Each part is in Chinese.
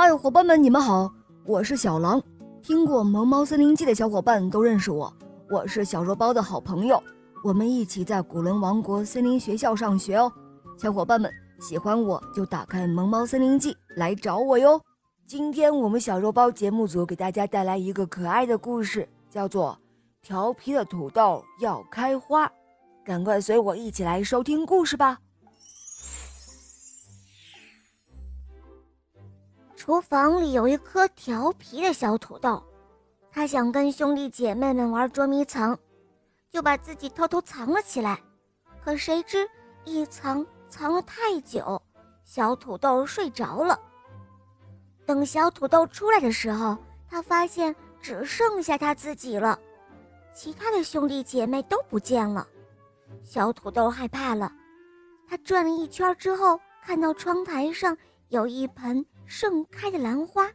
嗨，伙伴们，你们好，我是小狼。听过《萌猫森林记》的小伙伴都认识我，我是小肉包的好朋友。我们一起在古伦王国森林学校上学哦。小伙伴们喜欢我就打开《萌猫森林记》来找我哟。今天我们小肉包节目组给大家带来一个可爱的故事，叫做《调皮的土豆要开花》。赶快随我一起来收听故事吧。厨房里有一颗调皮的小土豆，他想跟兄弟姐妹们玩捉迷藏，就把自己偷偷藏了起来。可谁知一藏藏了太久，小土豆睡着了。等小土豆出来的时候，他发现只剩下他自己了，其他的兄弟姐妹都不见了。小土豆害怕了，他转了一圈之后，看到窗台上有一盆。盛开的兰花，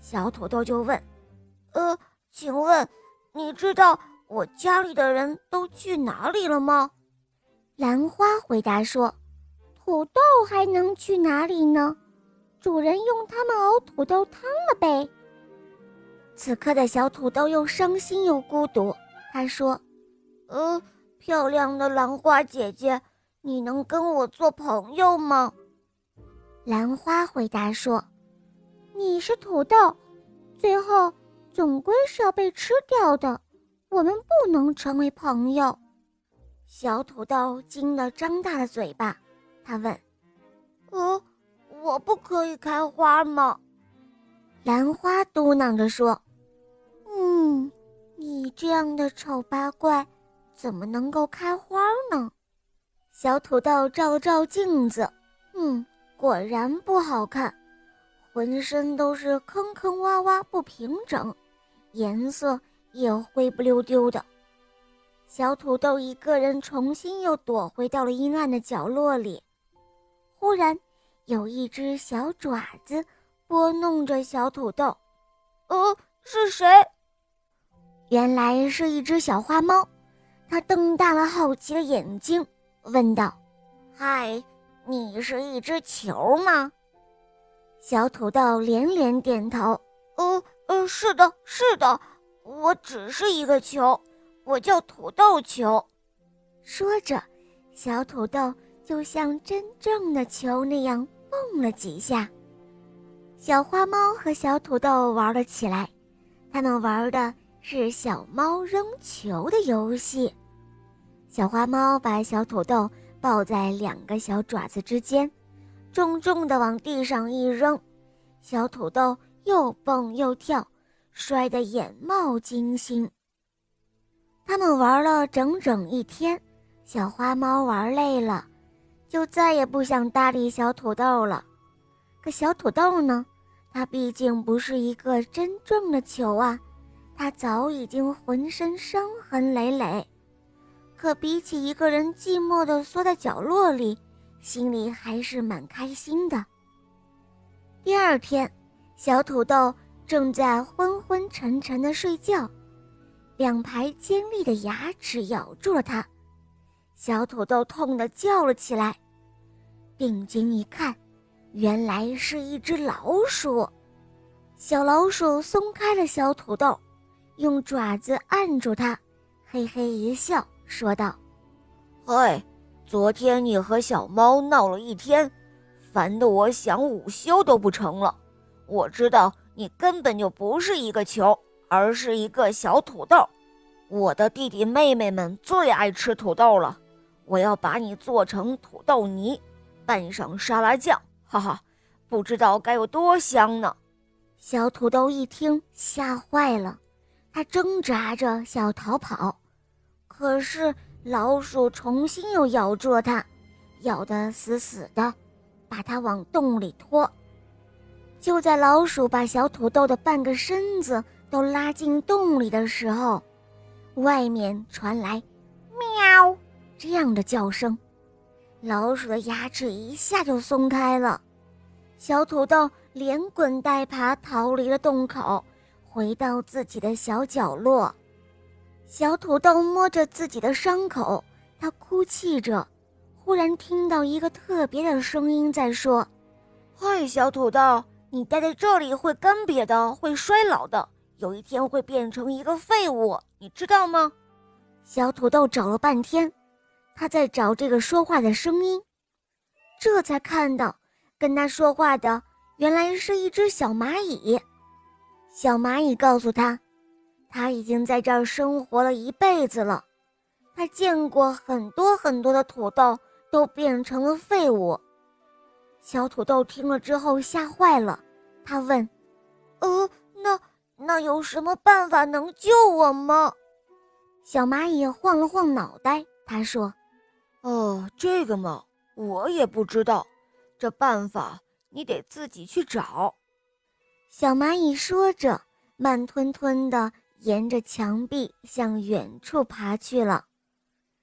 小土豆就问：“呃，请问你知道我家里的人都去哪里了吗？”兰花回答说：“土豆还能去哪里呢？主人用它们熬土豆汤了呗。”此刻的小土豆又伤心又孤独，他说：“呃，漂亮的兰花姐姐，你能跟我做朋友吗？”兰花回答说：“你是土豆，最后总归是要被吃掉的。我们不能成为朋友。”小土豆惊得张大了嘴巴，他问：“呃，我不可以开花吗？”兰花嘟囔着说：“嗯，你这样的丑八怪，怎么能够开花呢？”小土豆照了照镜子，嗯。果然不好看，浑身都是坑坑洼洼，不平整，颜色也灰不溜丢的。小土豆一个人重新又躲回到了阴暗的角落里。忽然，有一只小爪子拨弄着小土豆。呃，是谁？原来是一只小花猫。它瞪大了好奇的眼睛，问道：“嗨。”你是一只球吗？小土豆连连点头。呃呃，是的，是的，我只是一个球，我叫土豆球。说着，小土豆就像真正的球那样蹦了几下。小花猫和小土豆玩了起来，他们玩的是小猫扔球的游戏。小花猫把小土豆。抱在两个小爪子之间，重重地往地上一扔，小土豆又蹦又跳，摔得眼冒金星。他们玩了整整一天，小花猫玩累了，就再也不想搭理小土豆了。可小土豆呢？它毕竟不是一个真正的球啊，它早已经浑身伤痕累累。可比起一个人寂寞地缩在角落里，心里还是蛮开心的。第二天，小土豆正在昏昏沉沉地睡觉，两排尖利的牙齿咬住了它，小土豆痛得叫了起来。定睛一看，原来是一只老鼠。小老鼠松开了小土豆，用爪子按住它，嘿嘿一笑。说道：“嗨，昨天你和小猫闹了一天，烦得我想午休都不成了。我知道你根本就不是一个球，而是一个小土豆。我的弟弟妹妹们最爱吃土豆了，我要把你做成土豆泥，拌上沙拉酱，哈哈，不知道该有多香呢。”小土豆一听，吓坏了，他挣扎着想要逃跑。可是老鼠重新又咬住了它，咬得死死的，把它往洞里拖。就在老鼠把小土豆的半个身子都拉进洞里的时候，外面传来“喵”这样的叫声，老鼠的牙齿一下就松开了，小土豆连滚带爬逃离了洞口，回到自己的小角落。小土豆摸着自己的伤口，他哭泣着。忽然听到一个特别的声音在说：“嗨，小土豆，你待在这里会干瘪的，会衰老的，有一天会变成一个废物，你知道吗？小土豆找了半天，他在找这个说话的声音，这才看到跟他说话的原来是一只小蚂蚁。小蚂蚁告诉他，他已经在这儿生活了一辈子了，他见过很多很多的土豆都变成了废物。小土豆听了之后吓坏了，他问：“呃，那那有什么办法能救我吗？”小蚂蚁晃了晃脑袋，他说：“哦，这个嘛，我也不知道，这办法你得自己去找。”小蚂蚁说着，慢吞吞的沿着墙壁向远处爬去了。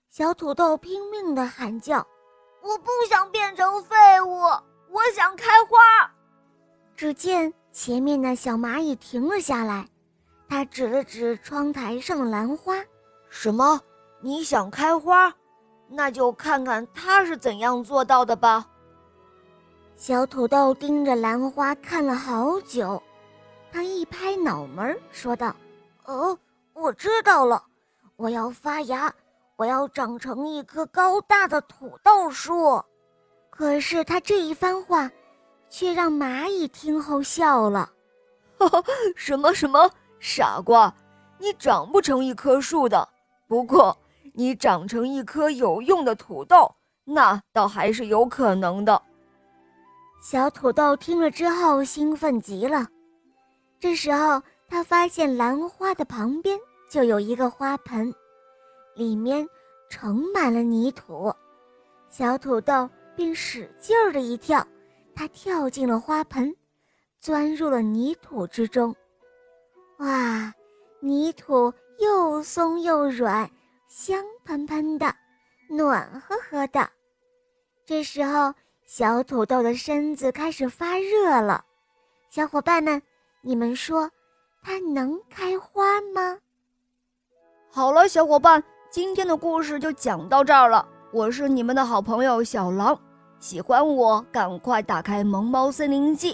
小土豆拼命地喊叫：“我不想变成废物！”我想开花。只见前面的小蚂蚁停了下来，他指了指窗台上的兰花：“什么？你想开花？那就看看它是怎样做到的吧。”小土豆盯着兰花看了好久，他一拍脑门说道：“哦，我知道了，我要发芽，我要长成一棵高大的土豆树。”可是他这一番话，却让蚂蚁听后笑了。什么什么傻瓜，你长不成一棵树的。不过你长成一颗有用的土豆，那倒还是有可能的。小土豆听了之后兴奋极了。这时候他发现兰花的旁边就有一个花盆，里面盛满了泥土。小土豆。便使劲儿的一跳，它跳进了花盆，钻入了泥土之中。哇，泥土又松又软，香喷喷的，暖和和的。这时候，小土豆的身子开始发热了。小伙伴们，你们说，它能开花吗？好了，小伙伴，今天的故事就讲到这儿了。我是你们的好朋友小狼。喜欢我，赶快打开《萌猫森林记》，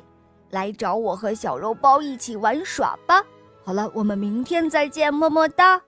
来找我和小肉包一起玩耍吧！好了，我们明天再见，么么哒。